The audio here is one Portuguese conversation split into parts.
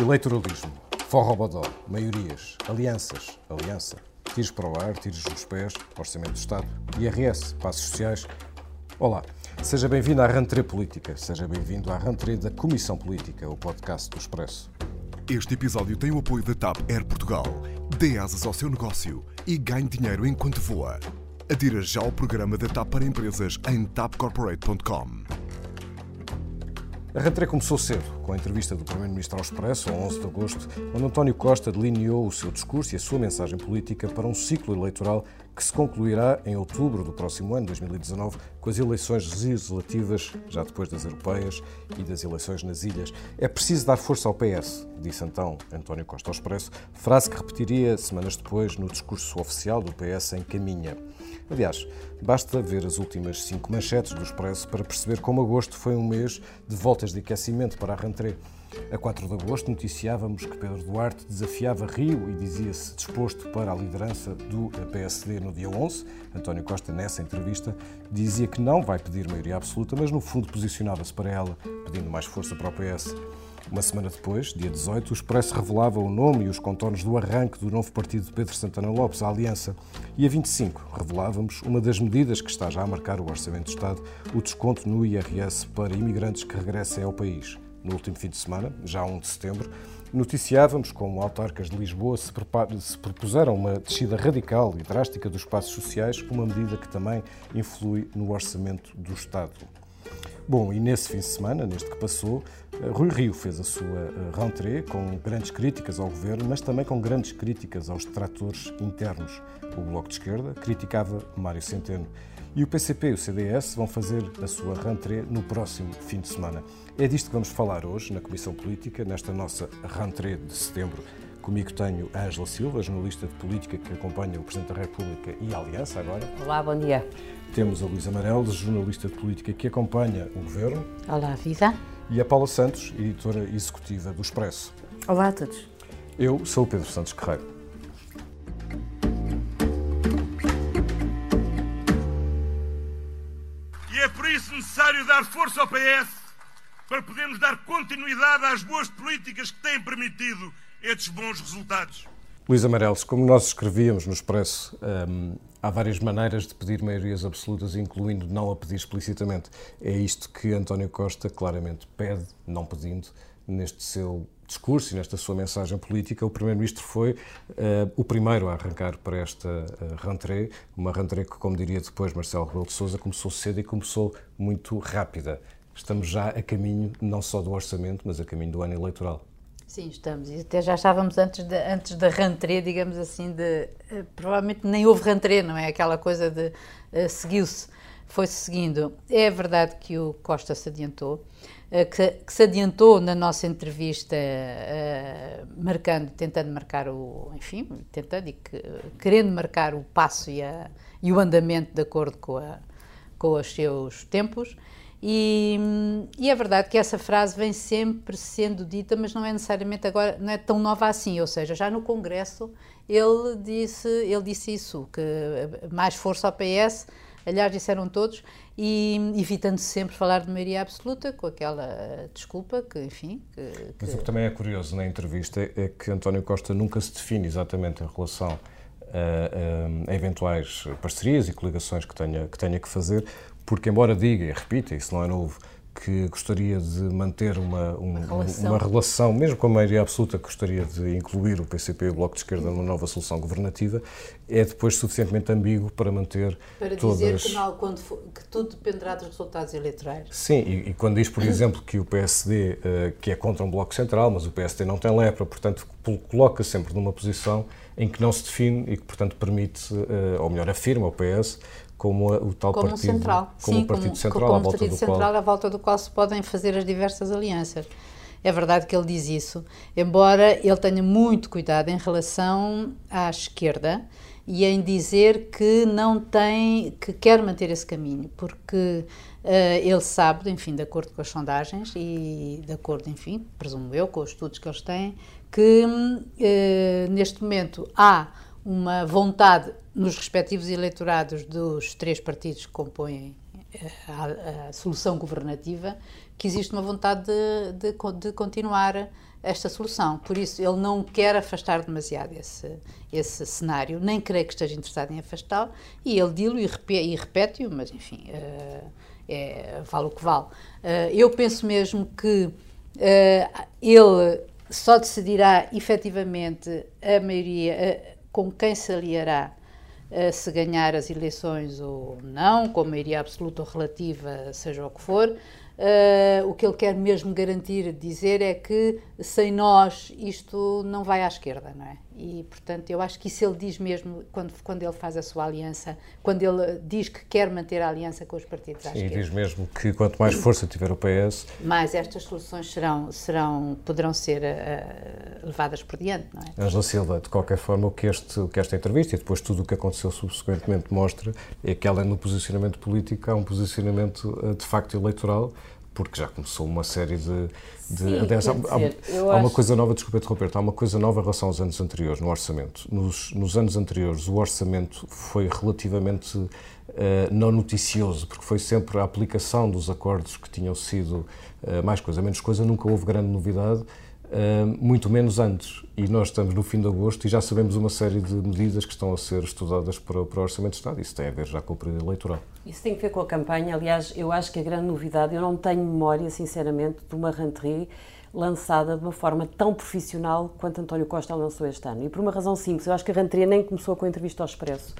Eleitoralismo, forrobodó, maiorias, alianças, aliança, tiros para o ar, tiros nos pés, Orçamento do Estado, IRS, passos sociais. Olá, seja bem-vindo à Rentrée Política, seja bem-vindo à Rentrée da Comissão Política, o podcast do Expresso. Este episódio tem o apoio da TAP Air Portugal. Dê asas ao seu negócio e ganhe dinheiro enquanto voa. Adira já ao programa da TAP para empresas em tapcorporate.com. A rentrée começou cedo, com a entrevista do Primeiro-Ministro ao Expresso, a 11 de agosto, onde António Costa delineou o seu discurso e a sua mensagem política para um ciclo eleitoral que se concluirá em outubro do próximo ano, 2019, com as eleições legislativas, já depois das europeias e das eleições nas ilhas. É preciso dar força ao PS, disse então António Costa ao Expresso, frase que repetiria semanas depois no discurso oficial do PS em Caminha. Aliás, basta ver as últimas cinco manchetes do Expresso para perceber como agosto foi um mês de voltas de aquecimento para a rentrée. A 4 de agosto noticiávamos que Pedro Duarte desafiava Rio e dizia-se disposto para a liderança do PSD no dia 11. António Costa, nessa entrevista, dizia que não vai pedir maioria absoluta, mas no fundo posicionava-se para ela, pedindo mais força para o PS. Uma semana depois, dia 18, o Expresso revelava o nome e os contornos do arranque do novo partido de Pedro Santana Lopes, a Aliança. E a 25, revelávamos uma das medidas que está já a marcar o Orçamento do Estado, o desconto no IRS para imigrantes que regressem ao país. No último fim de semana, já 1 de setembro, noticiávamos como autarcas de Lisboa se, se propuseram uma descida radical e drástica dos passos sociais, uma medida que também influi no orçamento do Estado. Bom, e nesse fim de semana, neste que passou, eh, Rui Rio fez a sua eh, rentrée com grandes críticas ao governo, mas também com grandes críticas aos detratores internos. O Bloco de Esquerda criticava Mário Centeno. E o PCP e o CDS vão fazer a sua rentrée no próximo fim de semana. É disto que vamos falar hoje na Comissão Política, nesta nossa rentrée de setembro. Comigo tenho Ângela Silva, jornalista de política que acompanha o Presidente da República e a Aliança agora. Olá, bom dia. Temos a Luísa Amarelos, jornalista de política que acompanha o Governo. Olá, Vida. E a Paula Santos, editora executiva do Expresso. Olá a todos. Eu sou o Pedro Santos Guerreiro. E é por isso necessário dar força ao PS para podermos dar continuidade às boas políticas que têm permitido estes bons resultados. Luís Amarelos, como nós escrevíamos no Expresso, hum, há várias maneiras de pedir maiorias absolutas, incluindo não a pedir explicitamente. É isto que António Costa claramente pede, não pedindo, neste seu discurso e nesta sua mensagem política. O Primeiro-Ministro foi uh, o primeiro a arrancar para esta uh, rentrée, uma rentrée que, como diria depois Marcelo Rebelo de Sousa, começou cedo e começou muito rápida. Estamos já a caminho não só do orçamento, mas a caminho do ano eleitoral. Sim, estamos. E até já estávamos antes, de, antes da rentrée, digamos assim, de. Uh, provavelmente nem houve rentrée, não é? Aquela coisa de. Uh, seguiu-se, foi-se seguindo. É verdade que o Costa se adiantou, uh, que, que, se adiantou na nossa entrevista, marcando, tentando marcar o. Enfim, tentando e que, querendo marcar o passo e, a, e o andamento de acordo com, a, com os seus tempos. E, e, é verdade que essa frase vem sempre sendo dita, mas não é necessariamente agora, não é tão nova assim. Ou seja, já no Congresso ele disse, ele disse isso, que mais força ao PS, aliás, disseram todos, e evitando sempre falar de maioria absoluta, com aquela desculpa que, enfim. Que. Mas o que também é curioso na entrevista é que António Costa nunca se define exatamente em relação a, a, a eventuais parcerias e coligações que tenha que, tenha que fazer porque, embora diga, e repita, isso não é novo, que gostaria de manter uma, um, uma, relação. uma, relação. mesmo com a maioria absoluta, gostaria de incluir o PCP e o Bloco de Esquerda numa nova solução governativa, é depois suficientemente ambíguo para manter para todas... Para dizer que, não, quando for, que tudo dependerá dos resultados eleitorais. Sim, e, e quando diz, por exemplo, que o PSD, uh, eh, que é contra um Bloco Central, mas o PSD não tem lepra, portanto, coloca sempre numa posição em que não se define e que, portanto, permite, uh, ou melhor, afirma o PS, como o tal como partido, central. como Sim, partido como, central, como à volta partido do central qual... à volta do qual se podem fazer as diversas alianças. É verdade que ele diz isso, embora ele tenha muito cuidado em relação à esquerda e em dizer que não tem, que quer manter esse caminho, porque uh, ele sabe, enfim, de acordo com as sondagens e de acordo, enfim, presumo eu, com os estudos que eles têm, que uh, neste momento há uma vontade nos respectivos eleitorados dos três partidos que compõem a, a, solução governativa, que existe uma vontade de, de, de, continuar esta solução. Por isso, ele não quer afastar demasiado esse, esse cenário, nem creio que esteja interessado em afastá-lo, e ele dilo e, e repete-o, mas enfim, uh, é, vale o que vale. Uh, eu penso mesmo que uh, ele só decidirá efetivamente a maioria com quem se aliará se ganhar as eleições ou não, com maioria absoluta ou relativa, seja o que for, Uh, o que ele quer mesmo garantir, dizer, é que sem nós isto não vai à esquerda, não é? E, portanto, eu acho que isso ele diz mesmo quando, quando ele faz a sua aliança, quando ele diz que quer manter a aliança com os partidos à Sim, esquerda. E diz mesmo que quanto mais força tiver o PS... Mais estas soluções serão, serão, poderão ser uh, levadas por diante, não é? Angela Silva, de qualquer forma, o que, este, o que esta entrevista e depois tudo o que aconteceu subsequentemente mostra é que, além do posicionamento político, há um posicionamento, de facto, eleitoral porque já começou uma série de. de Sim, aliás, há, dizer, há, há uma coisa nova, desculpa interromper, há uma coisa nova em relação aos anos anteriores no orçamento. Nos, nos anos anteriores, o orçamento foi relativamente uh, não noticioso, porque foi sempre a aplicação dos acordos que tinham sido uh, mais coisa, menos coisa, nunca houve grande novidade. Uh, muito menos antes. E nós estamos no fim de agosto e já sabemos uma série de medidas que estão a ser estudadas para, para o Orçamento de Estado. Isso tem a ver já com o período eleitoral. Isso tem a ver com a campanha. Aliás, eu acho que a grande novidade, eu não tenho memória, sinceramente, de uma rentrée lançada de uma forma tão profissional quanto António Costa lançou este ano. E por uma razão simples, eu acho que a rentrée nem começou com a entrevista ao Expresso.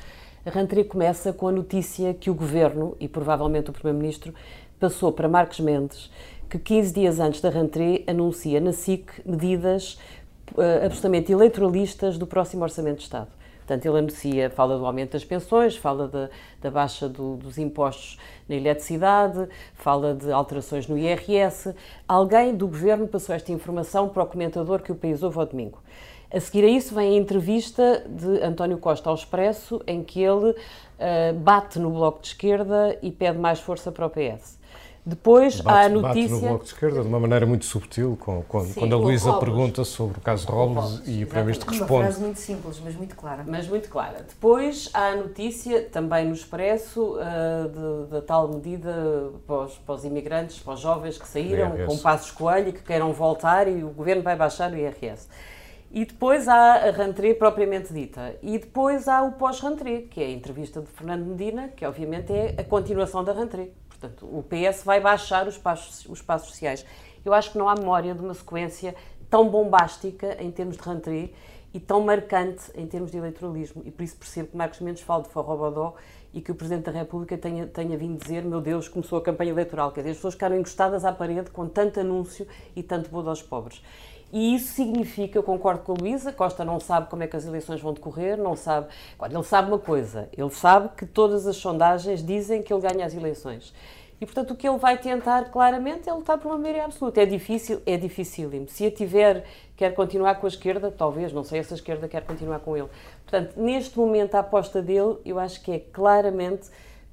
A rentrée começa com a notícia que o Governo, e provavelmente o Primeiro-Ministro, passou para Marcos Mendes que 15 dias antes da rentrée anuncia na SIC medidas uh, absolutamente eleitoralistas do próximo Orçamento de Estado. Portanto, ele anuncia, fala do aumento das pensões, fala de, da baixa do, dos impostos na eletricidade, fala de alterações no IRS. Alguém do governo passou esta informação para o comentador que o país ouve ao domingo. A seguir a isso vem a entrevista de António Costa ao Expresso, em que ele uh, bate no Bloco de Esquerda e pede mais força para o PS. Depois bate, há a notícia. Bate no Bloco de Esquerda de uma maneira muito subtil, com, com, Sim, quando a Luísa pergunta sobre o caso Robles e o Primeiro-Ministro responde. Uma frase muito simples, mas muito clara. Mas muito clara. Depois há a notícia, também no Expresso, uh, da tal medida para os, para os, imigrantes, para os jovens que saíram com passos coelho e que queiram voltar e o governo vai baixar o IRS. E depois há a rentrée propriamente dita. E depois há o pós-rentrée, que é a entrevista de Fernando Medina, que obviamente é a continuação da rentrée. Portanto, o PS vai baixar os passos, os passos sociais. Eu acho que não há memória de uma sequência tão bombástica em termos de rentrée e tão marcante em termos de eleitoralismo. E por isso percebo que Marcos Mendes fala de Forrobodó e que o Presidente da República tenha, tenha vindo dizer: Meu Deus, começou a campanha eleitoral. Quer dizer, as pessoas ficaram encostadas à parede com tanto anúncio e tanto bodo aos pobres. E isso significa, eu concordo com a Luísa, Costa não sabe como é que as eleições vão decorrer, não sabe. Ele sabe uma coisa, ele sabe que todas as sondagens dizem que ele ganha as eleições. E, portanto, o que ele vai tentar, claramente, é lutar por uma maioria absoluta. É difícil, é dificílimo. Se a tiver, quer continuar com a esquerda, talvez, não sei se a esquerda quer continuar com ele. Portanto, neste momento, a aposta dele, eu acho que é claramente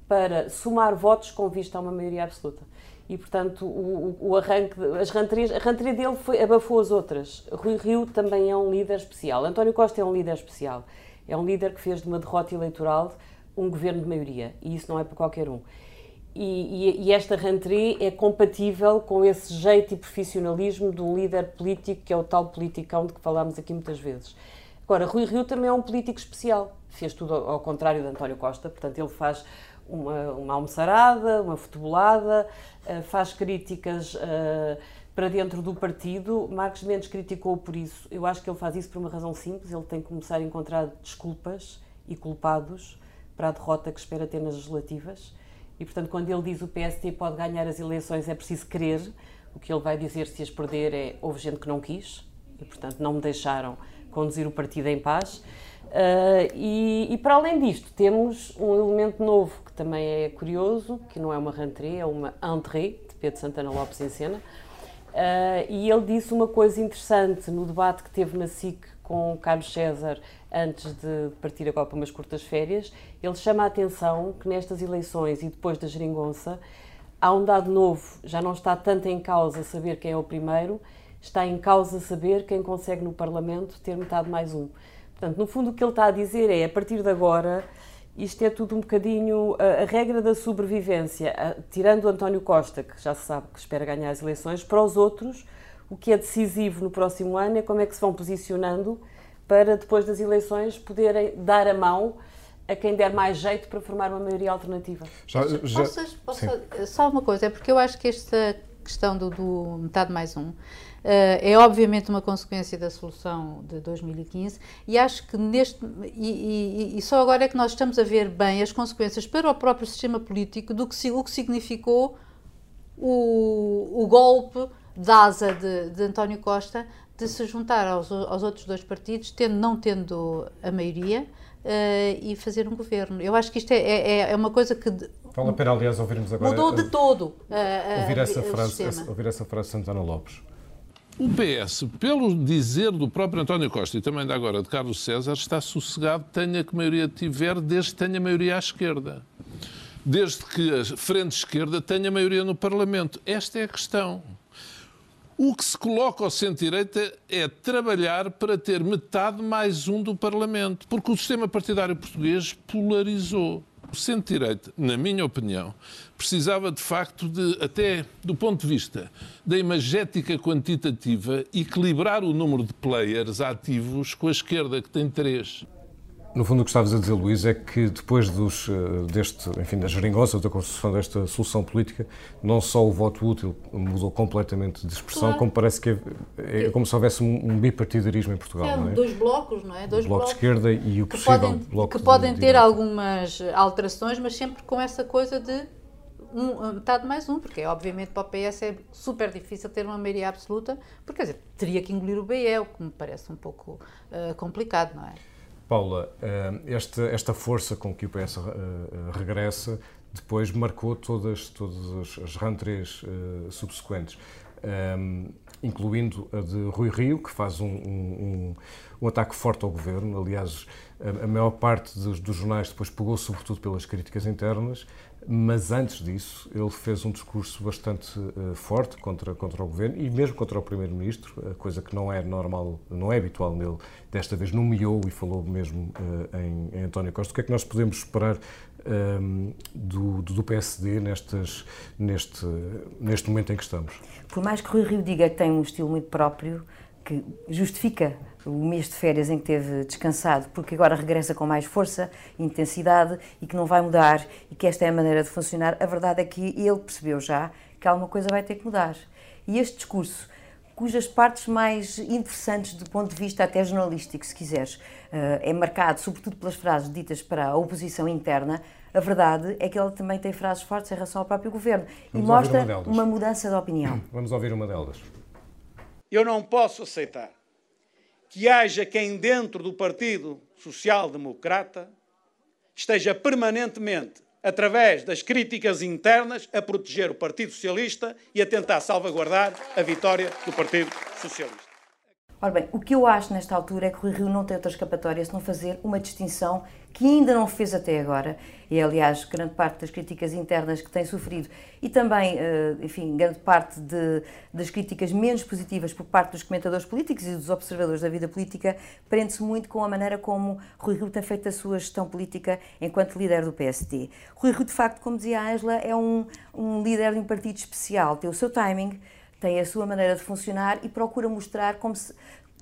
para somar votos com vista a uma maioria absoluta e, portanto, o, o arranque, as ranterias, a ranteria dele foi, abafou as outras. Rui Rio também é um líder especial. António Costa é um líder especial. É um líder que fez de uma derrota eleitoral um governo de maioria, e isso não é para qualquer um. E, e, e esta ranteria é compatível com esse jeito e profissionalismo de um líder político, que é o tal politicão de que falámos aqui muitas vezes. Agora, Rui Rio também é um político especial. Fez tudo ao, contrário de António Costa, portanto, ele faz uma, uma almoçarada, uma futebolada, uh, faz críticas uh, para dentro do partido. Marcos Mendes criticou por isso. Eu acho que ele faz isso por uma razão simples: ele tem que começar a encontrar desculpas e culpados para a derrota que espera ter nas legislativas. E, portanto, quando ele diz o PST pode ganhar as eleições, é preciso querer. O que ele vai dizer se as perder é houve gente que não quis e, portanto, não me deixaram conduzir o partido em paz. Uh, e, e, para além disto, temos um elemento novo também é curioso, que não é uma rentrée, é uma entrée de Pedro Santana Lopes em cena. Uh, e ele disse uma coisa interessante no debate que teve na SIC com Carlos César antes de partir agora para umas curtas férias. Ele chama a atenção que nestas eleições e depois da geringonça há um dado novo, já não está tanto em causa saber quem é o primeiro, está em causa saber quem consegue no Parlamento ter metade mais um. Portanto, no fundo, o que ele está a dizer é: a partir de agora, isto é tudo um bocadinho a, a regra da sobrevivência, a, tirando António Costa, que já se sabe que espera ganhar as eleições, para os outros, o que é decisivo no próximo ano é como é que se vão posicionando para depois das eleições poderem dar a mão a quem der mais jeito para formar uma maioria alternativa. Já, já, posso, posso, só uma coisa, é porque eu acho que esta questão do, do metade mais um é obviamente uma consequência da solução de 2015 e acho que neste e, e, e, só agora é que nós estamos a ver bem as consequências para o próprio sistema político do que o que significou o, o golpe da asa de, de, António Costa de se juntar aos, aos outros dois partidos, tendo, não tendo a maioria, uh, e fazer um governo. Eu acho que isto é, é, é uma coisa que. Vale a pena, aliás, ouvirmos agora. Mudou de todo. Uh, ouvir, essa frase, ouvir essa frase de Santana Lopes. O PS, pelo dizer do próprio António Costa e também da agora de Carlos César, está sossegado, tenha que maioria tiver, desde que tenha maioria à esquerda. Desde que a frente esquerda tenha maioria no Parlamento. Esta é a questão. O que se coloca ao centro-direita é trabalhar para ter metade mais um do Parlamento, porque o sistema partidário português polarizou. O centro-direita, na minha opinião, precisava de facto de, até do ponto de vista da imagética quantitativa, equilibrar o número de players ativos com a esquerda, que tem três. No fundo, o que estavas a dizer, Luís, é que depois dos, eh, deste, enfim, da geringonça, da construção desta solução política, não só o voto útil mudou completamente de expressão, claro. como parece que é, é, como se houvesse um, bipartidarismo em Portugal. É, não é? dois blocos, não é? Dois o bloco blocos de esquerda e o que possível podem, bloco Que podem de, ter algumas alterações, mas sempre com essa coisa de um, metade mais um, porque obviamente para o PS é super difícil ter uma maioria absoluta, porque quer dizer, teria que engolir o BE, o que me parece um pouco uh, complicado, não é? Paula, eh, esta, esta força com que o PS eh, eh, regressa depois marcou todas, todas as rentrées subsequentes, incluindo a de Rui Rio, que faz um, um, um ataque forte ao governo. Aliás, a, maior parte dos, dos jornais depois pegou sobretudo pelas críticas internas mas antes disso ele fez um discurso bastante uh, forte contra, contra o governo e mesmo contra o primeiro-ministro, coisa que não é normal, não é habitual nele. Desta vez nomeou e falou mesmo uh, em, em, António Costa. O que é que nós podemos esperar um, ehm, do, do, PSD nestas, neste, neste momento em que estamos? Por mais que Rui Rio diga que tem um estilo muito próprio, que justifica o mês de férias em que teve descansado, porque agora regressa com mais força, intensidade e que não vai mudar e que esta é a maneira de funcionar, a verdade é que ele percebeu já que alguma coisa vai ter que mudar. E este discurso, cujas partes mais interessantes do ponto de vista até jornalístico, se quiseres, eh, é marcado sobretudo pelas frases ditas para a oposição interna, a verdade é que ele também tem frases fortes em relação ao próprio governo Vamos e mostra uma, uma mudança de opinião. Vamos ouvir uma delas. Eu não posso aceitar que haja quem dentro do Partido Social Democrata esteja permanentemente, através das críticas internas, a proteger o Partido Socialista e a tentar salvaguardar a vitória do Partido Socialista. Ora bem, o que eu acho nesta altura é que o Rio não tem outra escapatória se não fazer uma distinção que ainda não fez até agora, e é, aliás, grande parte das críticas internas que tem sofrido, e também, eh, enfim, grande parte de, das críticas menos positivas por parte dos comentadores políticos e dos observadores da vida política, prende-se muito com a maneira como Rui Rio tem feito a sua gestão política enquanto líder do PSD. Rui Rio, de facto, como dizia a Ângela, é um, um líder de um partido especial, tem o seu timing, tem a sua maneira de funcionar e procura mostrar como se,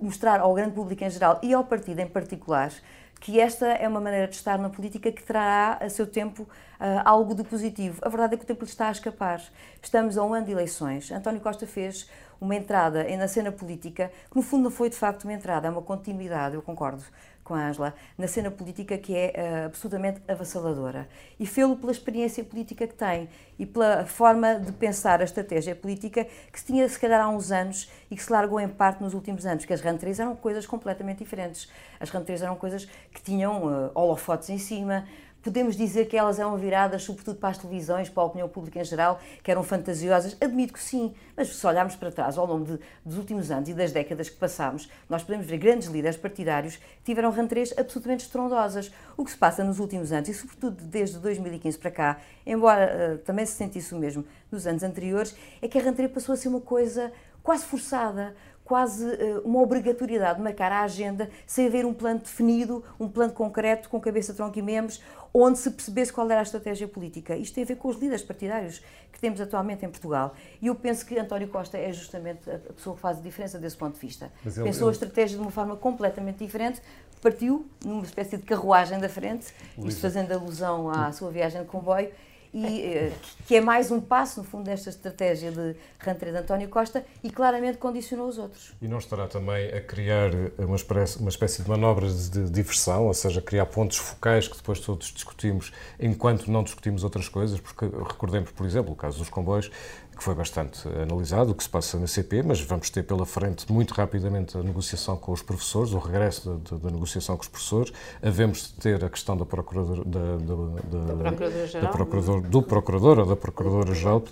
mostrar ao grande público em geral e ao partido em particular que esta é uma maneira de estar na política que trará a seu tempo uh, algo de positivo. A verdade é que o tempo lhe está a escapar. Estamos a um ano de eleições. António Costa fez uma entrada na cena política que, no fundo, não foi de facto uma entrada, é uma continuidade, eu concordo com a Ângela, na cena política que é uh, absolutamente avassaladora. E fê-lo pela experiência política que tem e pela forma de pensar a estratégia política que se tinha, se calhar, há uns anos e que se largou em parte nos últimos anos, que as rantrês eram coisas completamente diferentes. As rantrês eram coisas que tinham uh, holofotes em cima, Podemos dizer que elas eram viradas, sobretudo para as televisões, para a opinião pública em geral, que eram fantasiosas? Admito que sim, mas se olharmos para trás, ao longo de, dos últimos anos e das décadas que passámos, nós podemos ver grandes líderes partidários que tiveram rentrées absolutamente estrondosas. O que se passa nos últimos anos, e sobretudo desde 2015 para cá, embora uh, também se sentisse o mesmo nos anos anteriores, é que a rentrée passou a ser uma coisa quase forçada, quase uh, uma obrigatoriedade de marcar a agenda sem haver um plano definido, um plano concreto, com cabeça, tronco e membros, onde se percebesse qual era a estratégia política. Isto tem a ver com os líderes partidários que temos atualmente em Portugal. E eu penso que António Costa é justamente a pessoa que faz a diferença desse ponto de vista. Ele, Pensou ele... a estratégia de uma forma completamente diferente, partiu numa espécie de carruagem da frente, Luísa. isto fazendo alusão à sua viagem de comboio, e eh, que é mais um passo, no fundo, desta estratégia de rentrée de António Costa e claramente condicionou os outros. E não estará também a criar uma espécie, uma espécie de manobras de diversão, ou seja, criar pontos focais que depois todos discutimos enquanto não discutimos outras coisas, porque recordemos, por exemplo, o caso dos comboios, que foi bastante analisado, o que se passa na CP, mas vamos ter pela frente muito rapidamente a negociação com os professores, o regresso da, negociação com os professores. Havemos de ter a questão da procuradora, da, da, da, da procurador, do procurador ou da procuradora-geral,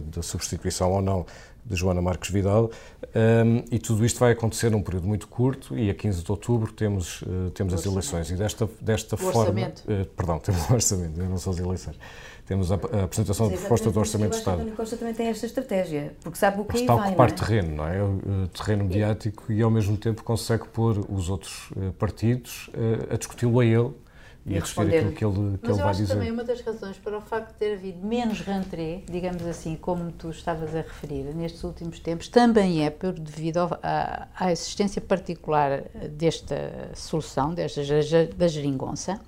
da, substituição ou não de Joana Marques Vidal, um, e tudo isto vai acontecer num período muito curto e a 15 de outubro temos, uh, temos as eleições. E desta, desta forma. Uh, perdão, temos o orçamento, não são as eleições temos a, a apresentação da proposta do Orçamento de Estado. António Costa também tem esta estratégia, porque sabe o que Está a ocupar não é? terreno, não é? O terreno mediático e, ao mesmo tempo, consegue pôr os outros eh, partidos eh, a discuti-lo a ele e, e a discutir aquilo que ele, que Mas ele vai dizer. Mas eu acho também uma das razões para o facto de ter havido menos rentrée, digamos assim, como tu estavas a referir, nestes últimos tempos, também é por, devido ao, à, à existência particular desta solução, desta, da geringonça,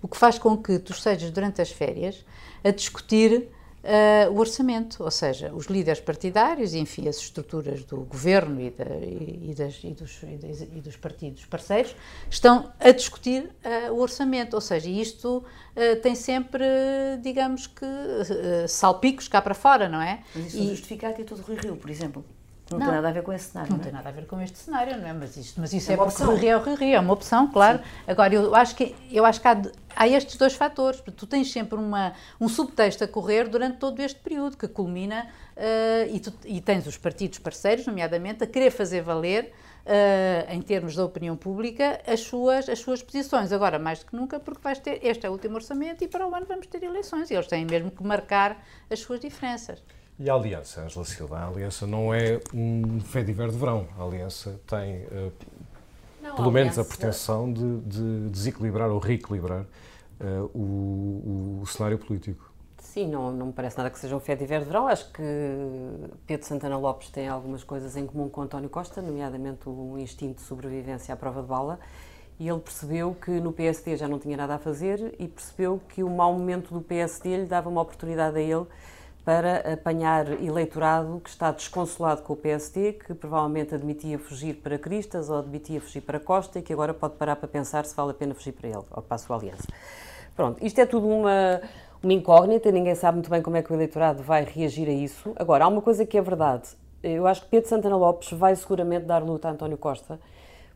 o que faz com que tu estejas durante as férias a discutir uh, o orçamento, ou seja, os líderes partidários e, enfim, as estruturas do governo e, da, e, e, das, e dos, dos, partidos parceiros estão a discutir uh, o orçamento, ou seja, isto uh, tem sempre, digamos que, salpicos cá para fora, não é? Mas isso e, justifica a atitude do Rui Rio, por exemplo. Não, não, tem nada a ver com esse cenário. Não, não é? tem nada a ver com este cenário, não é? Mas, isto, mas isso é, é porque o Rio é o Rio, é uma opção, claro. Sim. Agora, eu acho que, eu acho que há, há estes dois fatores. Tu tens sempre uma, um subtexto a correr durante todo este período, que culmina, uh, e, tu, e tens os partidos parceiros, nomeadamente, a querer fazer valer. Uh, em termos da opinião pública, as suas, as suas posições. Agora, mais do que nunca, porque vais ter, este é o último orçamento e para o ano vamos ter eleições e eles têm mesmo que marcar as suas diferenças. E a aliança, Angela Silva, a aliança não é um fé de de verão. A aliança tem, uh, não, pelo a menos, a pretensão de, de, desequilibrar ou reequilibrar uh, o, o, cenário político. Sim, não, não me parece nada que seja um fé de verão. Acho que Pedro Santana Lopes tem algumas coisas em comum com António Costa, nomeadamente o instinto de sobrevivência à prova de bala. E ele percebeu que no PSD já não tinha nada a fazer e percebeu que o mau momento do PSD lhe dava uma oportunidade a ele para apanhar eleitorado que está desconsolado com o PSD, que provavelmente admitia fugir para Cristas ou admitia fugir para Costa e que agora pode parar para pensar se vale a pena fugir para ele, ou para a sua aliança. Pronto, isto é tudo uma, uma incógnita, ninguém sabe muito bem como é que o eleitorado vai reagir a isso. Agora, há uma coisa que é verdade. Eu acho que Pedro Santana Lopes vai seguramente dar luta a António Costa,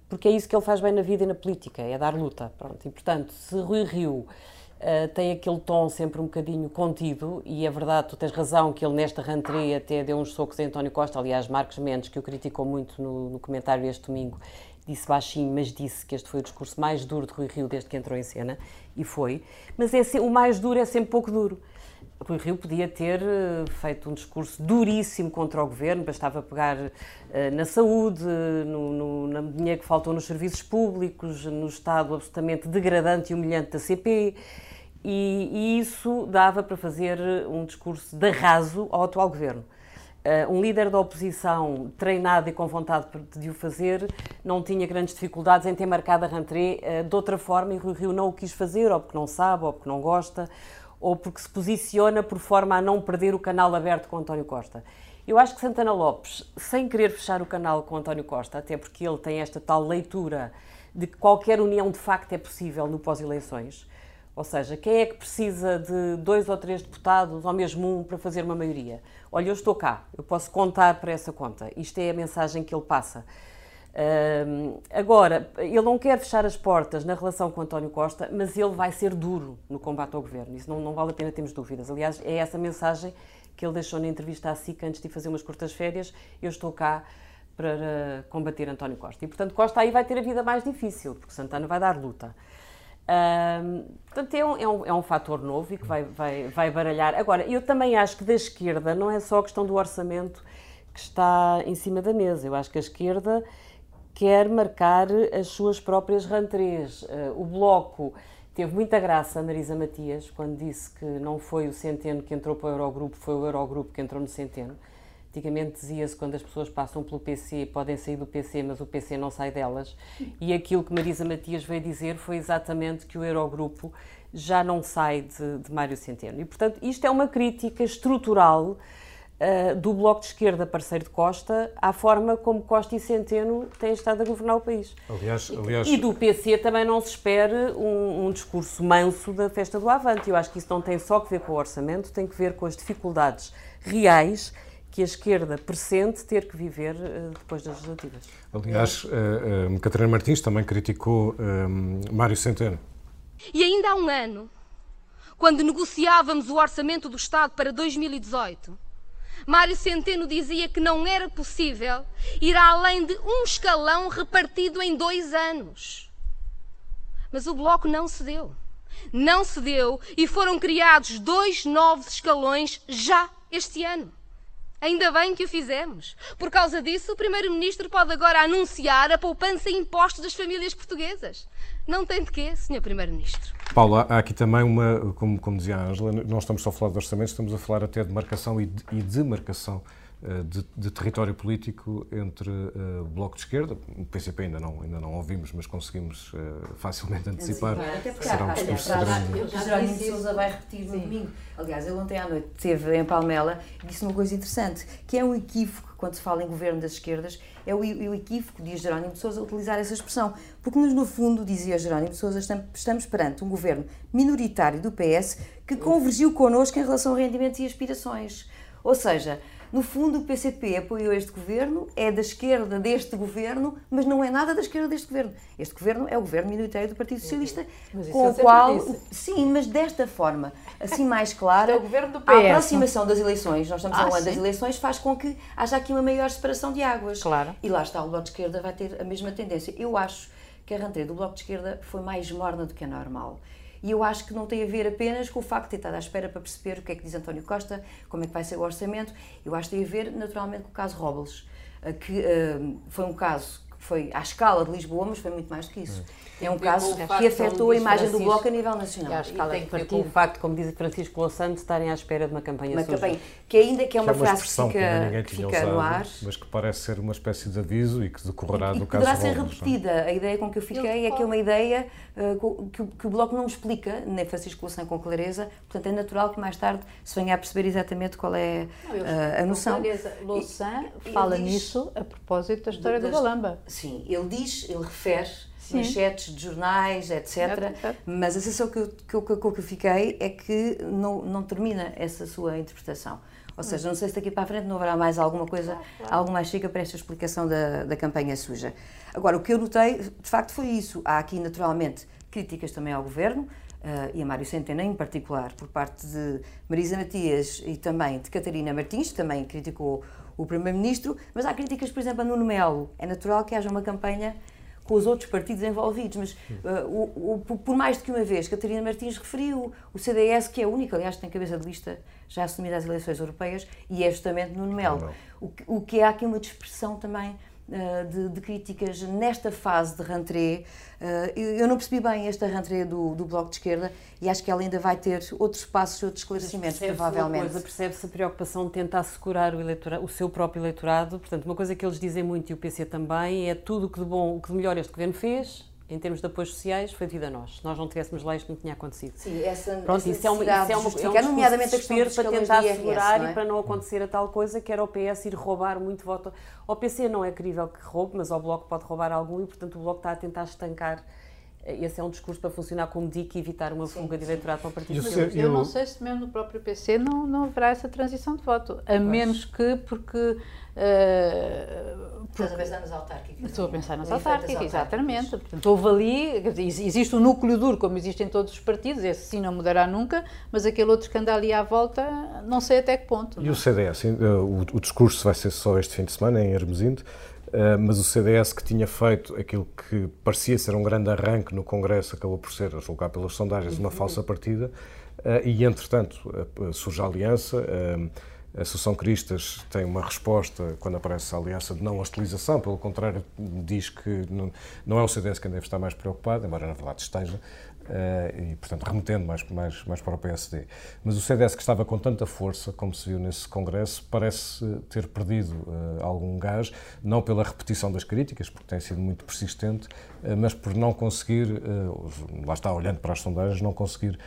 porque é isso que ele faz bem na vida e na política, é dar luta. Pronto. E, portanto, se Rui Rio Uh, tem aquele tom sempre um bocadinho contido, e é verdade, tu tens razão que ele nesta rentrée até deu uns socos em António Costa, aliás, Marcos Mendes, que o criticou muito no, no, comentário este domingo, disse baixinho, mas disse que este foi o discurso mais duro de Rui Rio desde que entrou em cena, e foi. Mas é, o mais duro é sempre pouco duro. Rui Rio podia ter eh, feito um discurso duríssimo contra o governo, bastava pegar uh, na saúde, no, no, na dinheiro que faltou nos serviços públicos, no estado absolutamente degradante e humilhante da CP e, e isso dava para fazer um discurso de arraso ao atual governo. Uh, um líder da oposição treinado e com vontade de o fazer não tinha grandes dificuldades em ter marcado a rentrée uh, de outra forma e Rui Rio não o quis fazer, ou porque não sabe, ou porque não gosta, ou porque se posiciona por forma a não perder o canal aberto com António Costa. Eu acho que Santana Lopes, sem querer fechar o canal com António Costa, até porque ele tem esta tal leitura de que qualquer união de facto é possível no pós-eleições, ou seja, quem é que precisa de dois ou três deputados, ou mesmo um, para fazer uma maioria? Olha, eu estou cá, eu posso contar para essa conta. Isto é a mensagem que ele passa. Agora, ele não quer fechar as portas na relação com António Costa, mas ele vai ser duro no combate ao governo. Isso não, não vale a pena termos dúvidas. Aliás, é essa mensagem que ele deixou na entrevista à SIC antes de fazer umas curtas férias. Eu estou cá para combater António Costa. E, portanto, Costa aí vai ter a vida mais difícil, porque Santana vai dar luta. Portanto, é um, é, um, é um fator novo e que vai, vai, vai baralhar. Agora, eu também acho que da esquerda não é só a questão do orçamento que está em cima da mesa. Eu acho que a esquerda quer marcar as suas próprias rentrées. o Bloco teve muita graça a Marisa Matias quando disse que não foi o Centeno que entrou para o Eurogrupo, foi o Eurogrupo que entrou no Centeno. Antigamente dizia-se quando as pessoas passam pelo PC, podem sair do PC, mas o PC não sai delas. E aquilo que Marisa Matias veio dizer foi exatamente que o Eurogrupo já não sai de, de Mário Centeno. E, portanto, isto é uma crítica estrutural uh, do Bloco de Esquerda, parceiro de Costa, à forma como Costa e Centeno têm estado a governar o país. Aliás, aliás... E do PC também não se espere um, um discurso manso da festa do Avante. Eu acho que isso não tem só que ver com o orçamento, tem que ver com as dificuldades reais que a esquerda pressente ter que viver uh, depois das legislativas. Aliás, uh, uh, Catarina Martins também criticou Mário Centeno. E ainda há um ano, quando negociávamos o orçamento do Estado para 2018, Mário Centeno dizia que não era possível ir além de um escalão repartido em dois anos. Mas o Bloco não cedeu. Não cedeu e foram criados dois novos escalões já este ano. Ainda bem que o fizemos. Por causa disso, o Primeiro-Ministro pode agora anunciar a poupança e impostos das famílias portuguesas. Não tem de quê, Sr. Primeiro-Ministro. Paula, há aqui também uma, como, como dizia a Ângela, não estamos só a falar de orçamento, estamos a falar até de marcação e, de, e demarcação de, de, território político entre uh, o Bloco de Esquerda, o PCP ainda não, ainda não ouvimos, mas conseguimos uh, facilmente antecipar. Até porque será um discurso grande. Jerónimo de Sousa vai repetir no domingo. Aliás, ele ontem à noite esteve em Palmela e disse uma coisa interessante, que é um equívoco quando se fala em governo das esquerdas, é o, o equívoco, diz Jerónimo de Sousa, utilizar essa expressão. Porque, no fundo, dizia Jerónimo de Sousa, estamos perante um governo minoritário do PS que convergiu connosco em relação a rendimentos e aspirações. Ou seja, no fundo, o PCP apoiou este governo, é da esquerda deste governo, mas não é nada da esquerda deste governo. Este governo é o governo minoritário do Partido Socialista, com o qual. Sim, mas desta forma, assim mais clara, é o governo do PS. a aproximação das eleições, nós estamos ah, a das eleições, faz com que haja aqui uma maior separação de águas. Claro. E lá está, o Bloco de Esquerda vai ter a mesma tendência. Eu acho que a rentrée do Bloco de Esquerda foi mais morna do que é normal. E eu acho que não tem a ver apenas com o facto de ter estado à espera para perceber o que é que diz António Costa, como é que vai ser o orçamento. Eu acho que tem a ver, naturalmente, com o caso Robles, eh, que uh, foi um caso foi à escala de Lisboa, mas foi muito mais do que isso. É um caso que afetou a imagem do Bloco a nível nacional. E à escala e tem que ver com o facto, como diz Francisco Louçã, de estarem à espera de uma campanha uma suja. Campanha, que ainda que é uma, que é uma frase que fica, que fica usado, no ar. Mas que parece ser uma espécie de aviso e que decorrerá e, no caso Poderá ser repetida. Não? A ideia com que eu fiquei eu é que é uma ideia uh, que, que, o Bloco não explica, nem Francisco Louçã com clareza, portanto é natural que mais tarde se venha a perceber exatamente qual é uh, a noção. Louçã fala nisso a propósito da história do Galamba. Sim, ele diz, ele refere Sim. manchetes de jornais, etc. É, Mas a sensação que eu, que, eu, que eu fiquei é que não, não termina essa sua interpretação. Ou seja, não sei se daqui para a frente não haverá mais alguma coisa, claro, claro. algo mais chica para esta explicação da, da campanha suja. Agora, o que eu notei, de facto, foi isso. Há aqui, naturalmente, críticas também ao governo, uh, e a Mário Centeno em particular, por parte de Marisa Matias e também de Catarina Martins, que também criticou o Primeiro-Ministro, mas há críticas, por exemplo, a Nuno Melo. É natural que haja uma campanha com os outros partidos envolvidos, mas uh, o, o, por mais do que uma vez, Catarina Martins referiu o CDS, que é único, aliás, que tem cabeça de lista já assumida às eleições europeias, e é justamente no Melo. O, o que há aqui uma dispersão também de, de, críticas nesta fase de rentrée. Uh, eu não percebi bem esta rentrée do, do Bloco de Esquerda e acho que ela ainda vai ter outros passos, outros esclarecimentos, provavelmente. Percebe-se a preocupação de tentar segurar o, o seu próprio eleitorado. Portanto, uma coisa que eles dizem muito, e o PC também, é tudo o que de bom, o que de melhor este governo fez, em termos de apoios sociais, foi devido a nós. Se nós não tivéssemos lá, isto não tinha acontecido. Sim, essa, Pronto, essa isso é uma, isso é uma, é um nomeadamente a questão para tentar segurar é? e para não acontecer a tal coisa que era o PS ir roubar muito voto. O PC não é crível que roube, mas o Bloco pode roubar algum e, portanto, o Bloco está a tentar estancar esse é um discurso para funcionar como dica e evitar uma fuga sim, de eleitorado para o Partido Socialista. Eu, não sei se mesmo no próprio PC não, não haverá essa transição de voto, a menos que porque... Uh, Estás a pensar nas autárquicas? Estou a pensar nas autárquicas, exatamente. Portanto, houve ali, existe um núcleo duro, como existe em todos os partidos, esse sim não mudará nunca, mas aquele outro que anda ali à volta, não sei até que ponto. E não? o CDS, eh, o, o discurso vai ser só este fim de semana, em Hermesinde, mas o CDS que tinha feito aquilo que parecia ser um grande arranque no Congresso acabou por ser, a julgar pelas sondagens, uma falsa partida. Uh, e, entretanto, uh, surge a aliança. A Associação Cristas tem uma resposta quando aparece a aliança de não hostilização, pelo contrário, diz que não, é o CDS quem deve estar mais preocupado, embora na verdade esteja, e, portanto, remetendo mais, mais, mais para o PSD. Mas o CDS, que estava com tanta força, como se viu nesse Congresso, parece ter perdido uh, algum gás, não pela repetição das críticas, porque tem sido muito persistente, uh, mas por não conseguir, lá está, olhando para as sondagens, não conseguir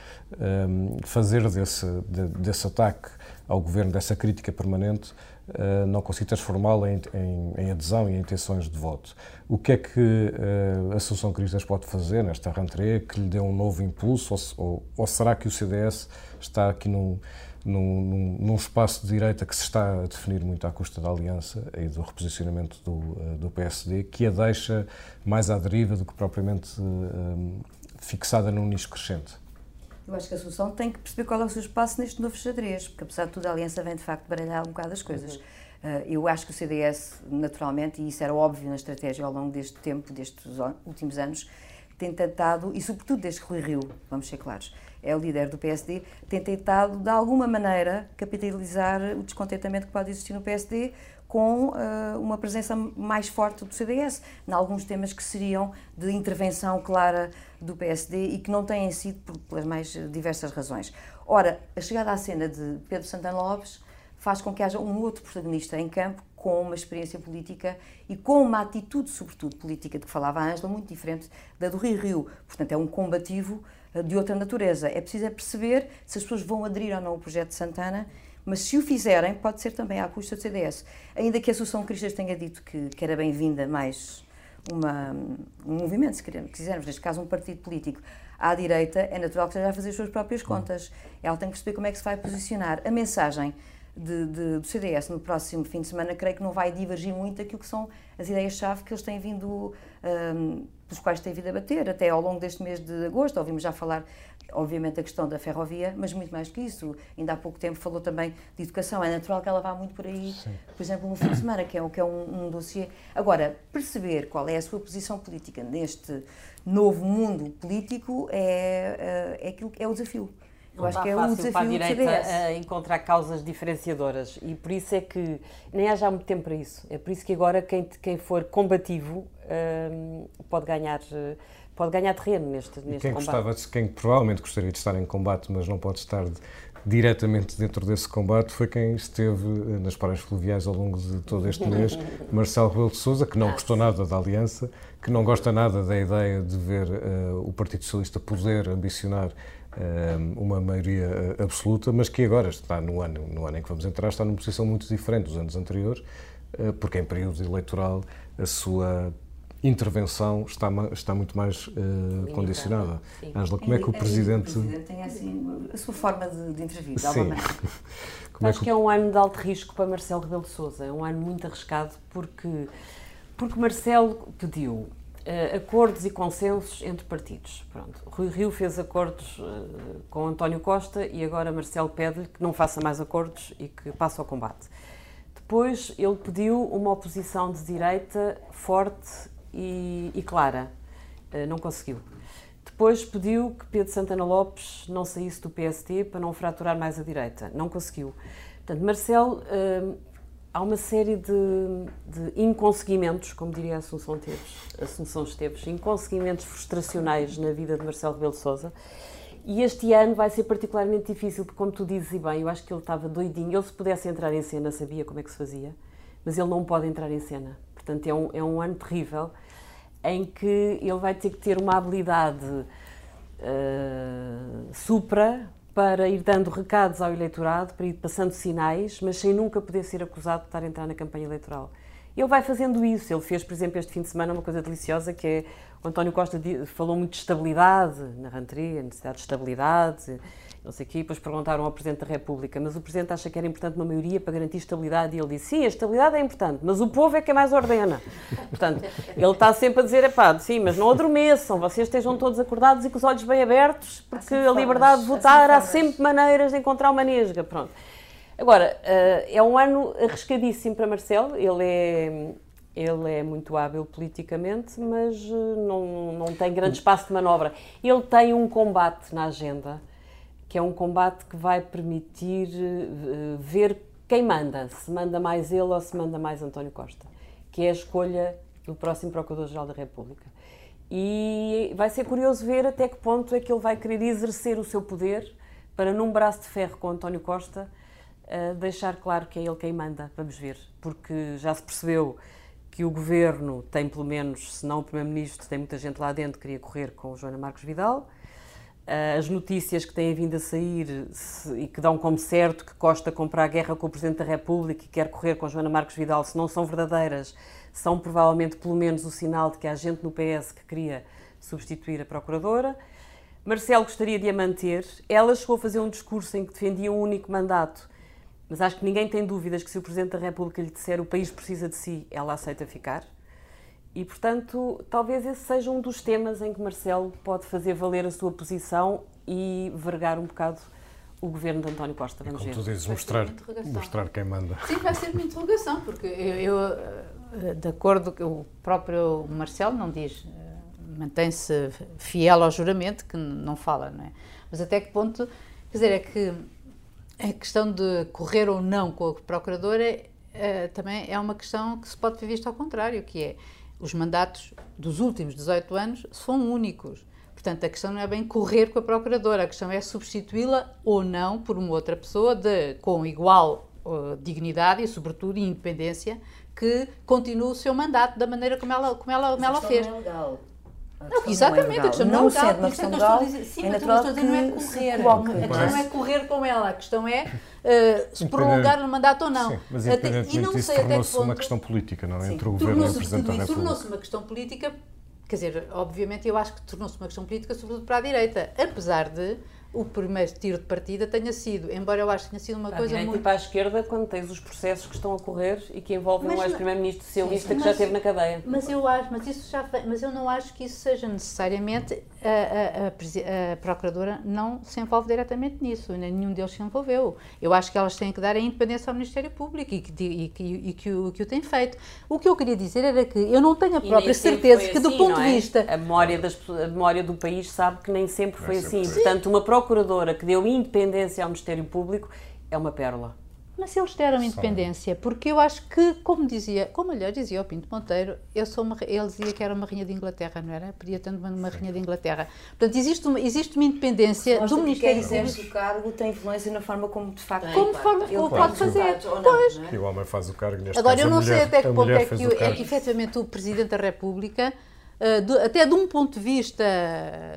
fazer desse, de, desse ataque ao governo, dessa crítica permanente, uh, não conseguir transformá-la em, em, em, adesão e em intenções de voto. O que é que uh, a Associação Cristas pode fazer nesta rentrée que lhe dê um novo impulso ou, ou, ou será que o CDS está aqui num, num, num, espaço de direita que se está a definir muito à custa da aliança e do reposicionamento do, uh, do PSD, que a deixa mais à deriva do que propriamente fixada num nicho crescente? Eu acho que a solução tem que perceber qual é o seu espaço neste novo xadrez, porque apesar de tudo a aliança vem de facto baralhar um bocado as coisas. Uhum. Uh, eu acho que o CDS, naturalmente, e isso era óbvio na estratégia ao longo deste tempo, destes últimos anos, tem tentado, e sobretudo desde que Rui Rio, vamos ser claros, é o líder do PSD, tem tentado, de alguma maneira, capitalizar o descontentamento que pode existir no PSD com uh, uma presença mais forte do CDS, em alguns temas que seriam de intervenção clara do PSD e que não têm sido por, pelas mais diversas razões. Ora, a chegada à cena de Pedro Santana Lopes faz com que haja um outro protagonista em campo com uma experiência política e com uma atitude, sobretudo política, de que falava a Ângela, muito diferente da do Rio Rio. Portanto, é um combativo uh, de outra natureza. É preciso é perceber se as pessoas vão aderir ou não ao projeto de Santana mas se o fizerem, pode ser também à custa do CDS. Ainda que a Associação Cristas tenha dito que, que era bem-vinda mais uma, um movimento, se quisermos, neste caso um partido político à direita, é natural que esteja a fazer as suas próprias contas. Ela tem que perceber como é que se vai posicionar. A mensagem de, de, do CDS no próximo fim de semana, creio que não vai divergir muito daquilo que são as ideias-chave que eles têm vindo, um, pelos quais têm vindo a bater, até ao longo deste mês de agosto. Ouvimos já falar obviamente, a questão da ferrovia, mas muito mais que isso. Ainda há pouco tempo falou também de educação. É natural que ela vá muito por aí, Sim. por exemplo, no fim de semana, que é, que é um, um dossiê. Agora, perceber qual é a sua posição política neste novo mundo político é, é, é, aquilo, é o desafio. Eu acho que é o desafio para a direita encontrar causas diferenciadoras e por isso é que nem há já muito tempo para isso. É por isso que agora quem, quem for combativo um, pode ganhar pode ganhar terreno neste, neste quem combate. Gostava de, quem provavelmente gostaria de estar em combate, mas não pode estar de, diretamente dentro desse combate, foi quem esteve eh, nas paragens fluviais ao longo de todo este mês, Marcelo Rebelo de Sousa, que não ah, gostou nada da aliança, que não gosta nada da ideia de ver uh, o Partido Socialista poder ambicionar uh, uma maioria absoluta, mas que agora está no ano, no ano em que vamos entrar, está numa posição muito diferente dos anos anteriores, porque em período eleitoral a sua intervenção está, está muito mais uh, condicionada. Ângela, como é que o Presidente... O Presidente tem assim, a sua forma de, de intervir, de alguma maneira. Como Acho é que... que... é um ano de alto risco para Marcelo Rebelo de Sousa, é um ano muito arriscado porque, porque Marcelo pediu uh, acordos e consensos entre partidos. Pronto. Rui Rio fez acordos uh, com António Costa e agora Marcelo pede-lhe que não faça mais acordos e que passe ao combate. Depois ele pediu uma oposição de direita forte e, e Clara. Uh, não conseguiu. Depois pediu que Pedro Santana Lopes não saísse do PST para não fraturar mais a direita. Não conseguiu. Portanto, Marcelo, uh, há uma série de, de inconseguimentos, como diria Assunção Esteves, Assunção Esteves, inconseguimentos frustracionais na vida de Marcelo Rebelo de Sousa. E este ano vai ser particularmente difícil, porque, como tu dizes e bem, eu acho que ele estava doidinho. Ele, se pudesse entrar em cena, sabia como é que se fazia, mas ele não pode entrar em cena. Portanto, é um, é um ano terrível em que ele vai ter que ter uma habilidade uh, supra para ir dando recados ao eleitorado, para ir passando sinais, mas sem nunca poder ser acusado de estar a entrar na campanha eleitoral. Ele vai fazendo isso. Ele fez, por exemplo, este fim de semana uma coisa deliciosa que é o António Costa falou muito de estabilidade na rentrée, a necessidade de estabilidade não sei o quê, depois perguntaram ao Presidente da República, mas o Presidente acha que era importante uma maioria para garantir estabilidade? E ele disse, sim, a estabilidade é importante, mas o povo é que é mais ordena. Portanto, ele está sempre a dizer, pá, sim, mas não adormeçam, vocês estejam todos acordados e com os olhos bem abertos, porque a liberdade de votar há sempre maneiras de encontrar uma nesga, pronto. Agora, eh, é um ano arriscadíssimo para Marcelo, ele é, ele é muito hábil politicamente, mas eh, não, não tem grande espaço de manobra. Ele tem um combate na agenda que é um combate que vai permitir uh, ver quem manda, se manda mais ele ou se manda mais António Costa, que é a escolha do próximo Procurador-Geral da República. E vai ser curioso ver até que ponto é que ele vai querer exercer o seu poder para, num braço de ferro com António Costa, uh, deixar claro que é ele quem manda. Vamos ver. Porque já se percebeu que o governo tem, pelo menos, se não o Primeiro-Ministro, tem muita gente lá dentro que queria correr com Joana Marcos Vidal. Uh, as notícias que têm vindo a sair e que dão como certo que Costa comprar a guerra com o Presidente da República e quer correr com Joana Marcos Vidal, se não são verdadeiras, são provavelmente pelo menos o sinal de que há gente no PS que queria substituir a Procuradora. Marcelo gostaria de a manter. Ela chegou a fazer um discurso em que defendia um único mandato, mas acho que ninguém tem dúvidas que se o Presidente da República lhe disser o país precisa de si, ela aceita ficar. E, portanto, talvez esse seja um dos temas em que Marcelo pode fazer valer a sua posição e vergar um bocado o governo de António Costa. Vamos como ver. tu dizes, mostrar, mostrar quem manda. Sim, vai ser uma interrogação, porque eu, eu eh, de acordo com o próprio Marcelo não diz, eh, mantém-se fiel ao juramento, que não fala, não é? Mas até que ponto, quer dizer, é que a questão de correr ou não com a procuradora é, também é uma questão que se pode ver visto ao contrário, que é os mandatos dos últimos 18 anos são únicos. Portanto, a questão não é bem correr com a procuradora, a questão é substituí-la ou não por uma outra pessoa de, com igual uh, dignidade e, sobretudo, independência que continue o seu mandato da maneira como ela, como ela, como ela fez. Não é legal. Não, exatamente, a questão não, não é legal. Uma questão legal, sim, é mas estou a dizer não é correr. A questão não é correr com ela, a questão é uh, se prolongar o mandato ou não. Sim, mas independentemente até, disso, tornou-se uma questão política, não é? Entre o Governo e o Presidente da República. Tornou-se uma questão política, quer dizer, obviamente eu acho que tornou-se uma questão política, sobretudo para a direita, apesar de o primeiro tiro de partida tenha sido, embora eu acho que tenha sido uma para coisa muito... e para a esquerda, quando tens os processos que estão a correr e que envolvem mas, um ex-primeiro-ministro socialista que já esteve na cadeia. Mas eu acho, mas isso já, mas eu não acho que isso seja necessariamente a, a, a, a procuradora não se envolve diretamente nisso, nenhum deles se envolveu. Eu acho que elas têm que dar a independência ao Ministério Público e que, e, que, e que, o, que o tem feito. O que eu queria dizer era que eu não tenho a própria certeza que assim, do ponto de é? vista a memória das a memória do país sabe que nem sempre foi assim. Portanto, uma procuradora que deu independência ao Ministério Público é uma pérola. Mas eles deram independência, porque eu acho que, como dizia, como aliás dizia o Pinto Monteiro, eu sou uma, ele dizia que era uma rainha de Inglaterra, não era? Podia ter uma rainha de Inglaterra. Portanto, existe uma, existe uma independência do Ministério Público. Quem o cargo tem influência na forma como de facto como forma como pode fazer. Não, pois. É? E o homem faz o cargo neste Agora, caso, eu não mulher, sei até que ponto é que, é que efetivamente o Presidente da República, uh, do, até de um ponto de vista,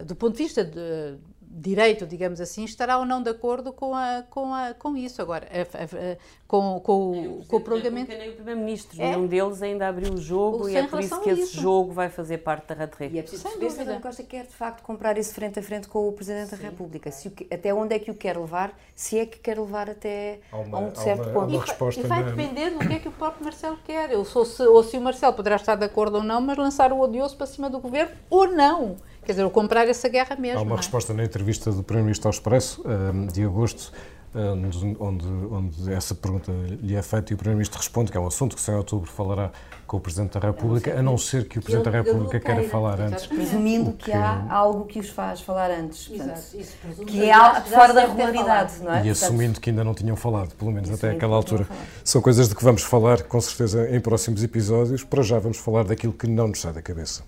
do ponto de vista de, direito, digamos assim, estará ou não de acordo com, a, com, a, com isso. Agora, a, a, com, com, o, com o prolongamento. Nem o Primeiro-Ministro, é? nenhum deles ainda abriu o jogo o e é por isso que esse isso. jogo vai fazer parte da Ratré. E é preciso perceber se António Costa quer de facto comprar esse frente a frente com o Presidente Sim. da República. Se, até onde é que o quer levar, se é que quer levar até uma, a um certo uma, ponto. Uma e, e vai na... depender do que é que o próprio Marcelo quer. Eu sou, se, ou se o Marcelo poderá estar de acordo ou não, mas lançar o odioso para cima do governo ou não. Quer dizer, ou comprar essa guerra mesmo. Há uma é? resposta na entrevista do Primeiro-Ministro ao Expresso, um, de agosto, onde, onde, onde, essa pergunta lhe é feita e o Primeiro-Ministro responde que é um assunto que só em outubro falará com o Presidente da República, a não ser que o Presidente da República queira falar antes. Presumindo que, que, há algo que os faz falar antes. Portanto, isso que é fora da regularidade, não é? E assumindo que ainda não tinham falado, pelo menos até aquela altura. São coisas de que vamos falar, com certeza, em próximos episódios. Para já vamos falar daquilo que não nos sai da cabeça.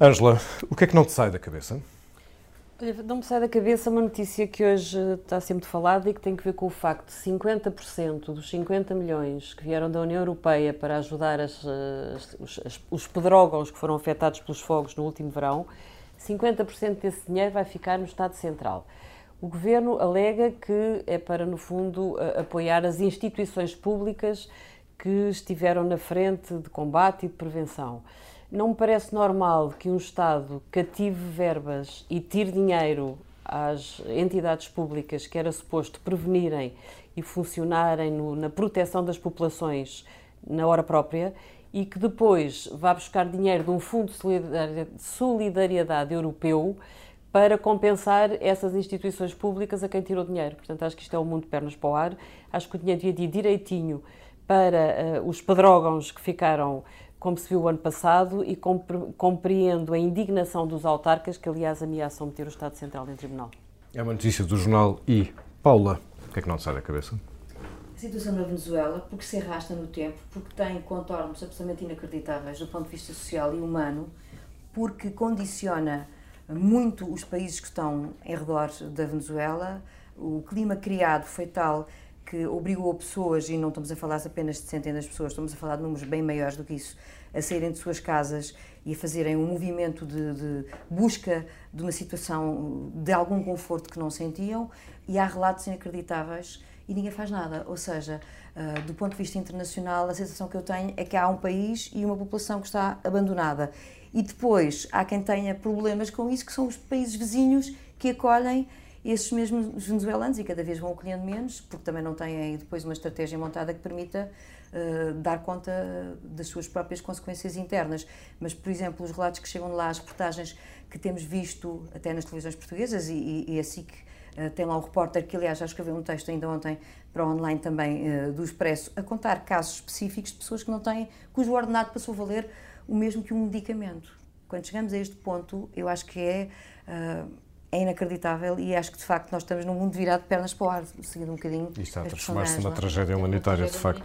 Ângela, o que é que não te sai da cabeça? Olha, não me sai da cabeça uma notícia que hoje está sempre falada e que tem que ver com o facto de 50% dos 50 milhões que vieram da União Europeia para ajudar as, as, os, os pedrógãos que foram afetados pelos fogos no último verão, 50% desse dinheiro vai ficar no Estado Central. O Governo alega que é para, no fundo, apoiar as instituições públicas que estiveram na frente de combate e de prevenção. Não me parece normal que um Estado cative verbas e tire dinheiro às entidades públicas que era suposto prevenirem e funcionarem no, na proteção das populações na hora própria e que depois vá buscar dinheiro de um fundo de solidariedade europeu para compensar essas instituições públicas a quem tirou dinheiro. Portanto, acho que isto é um mundo de pernas para o ar. Acho que o dinheiro devia ir direitinho para uh, os pedrógãos que ficaram como se viu o ano passado, e compreendo a indignação dos autarcas, que aliás ameaçam meter o Estado Central em tribunal. É uma notícia do jornal I, Paula, o que é que não te sai da cabeça? A situação na Venezuela, porque se arrasta no tempo, porque tem contornos absolutamente inacreditáveis do ponto de vista social e humano, porque condiciona muito os países que estão em redor da Venezuela. O clima criado foi tal que obrigou pessoas, e não estamos a falar apenas de centenas de pessoas, estamos a falar de números bem maiores do que isso, a saírem de suas casas e a fazerem um movimento de, de, busca de uma situação de algum conforto que não sentiam, e há relatos inacreditáveis e ninguém faz nada. Ou seja, uh, do ponto de vista internacional, a sensação que eu tenho é que há um país e uma população que está abandonada. E depois há quem tenha problemas com isso, que são os países vizinhos que acolhem esses mesmos venezuelanos e cada vez vão acolhendo menos, porque também não têm depois uma estratégia montada que permita uh, dar conta das suas próprias consequências internas. Mas, por exemplo, os relatos que chegam lá, as reportagens que temos visto até nas televisões portuguesas e, e, e a SIC uh, tem lá um repórter que, aliás, já escreveu um texto ainda ontem para o online também uh, do Expresso, a contar casos específicos de pessoas que não têm, cujo ordenado passou a valer o mesmo que um medicamento. Quando chegamos a este ponto, eu acho que é é inacreditável e acho que de facto nós estamos num mundo virado de pernas para o ar, seguindo um bocadinho. E está a transformar-se numa tragédia humanitária, de facto.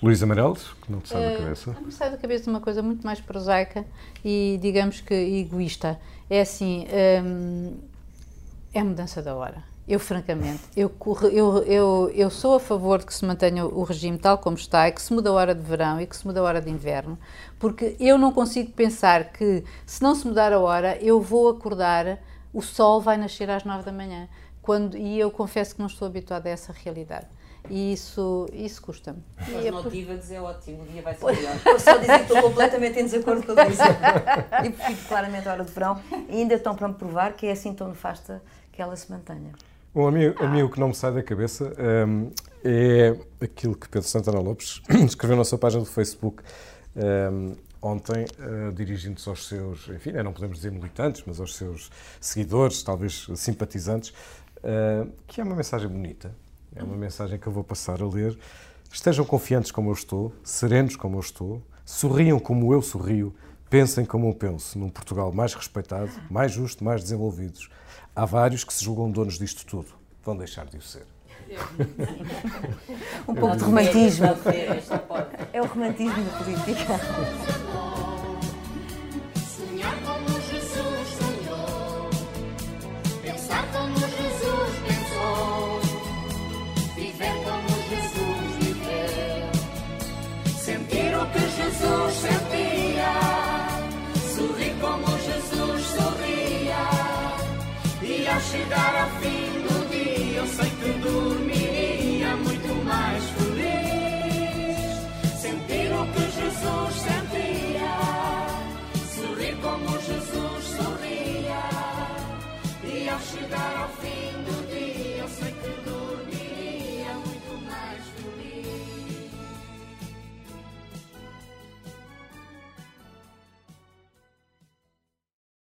Luís Amarelo, que não te sai uh, da eh, cabeça? Não me sai da cabeça uma coisa muito mais prosaica e, digamos que, egoísta. É assim, um, é a mudança da hora. Eu, francamente, eu, eu, eu, eu sou a favor de que se mantenha o regime tal como está e que se muda a hora de verão e que se muda a hora de inverno, porque eu não consigo pensar que, se não se mudar a hora, eu vou acordar o sol vai nascer às nove da manhã. Quando, e eu confesso que não estou habituada a essa realidade. E isso, isso custa-me. Mas é motiva-nos é ótimo, o dia vai ser melhor. Vou só dizer que estou completamente em desacordo com isso. e prefiro claramente a hora de verão. E ainda estão para me provar que é assim tão nefasta que ela se mantenha. Bom, a mim, a mim o que não me sai da cabeça um, é aquilo que Pedro Santana Lopes escreveu na sua página do Facebook. Um, ontem, uh, dirigindo-se aos seus, enfim, não podemos dizer militantes, mas aos seus seguidores, talvez simpatizantes, uh, que é uma mensagem bonita, é uma mensagem que eu vou passar a ler. Estejam confiantes como eu estou, serenos como eu estou, sorriam como eu sorrio, pensem como eu penso, num Portugal mais respeitado, mais justo, mais desenvolvidos. Há vários que se julgam donos disto tudo, vão deixar de o ser. um pouco de romantismo. É o romantismo da política. chegar ao fim.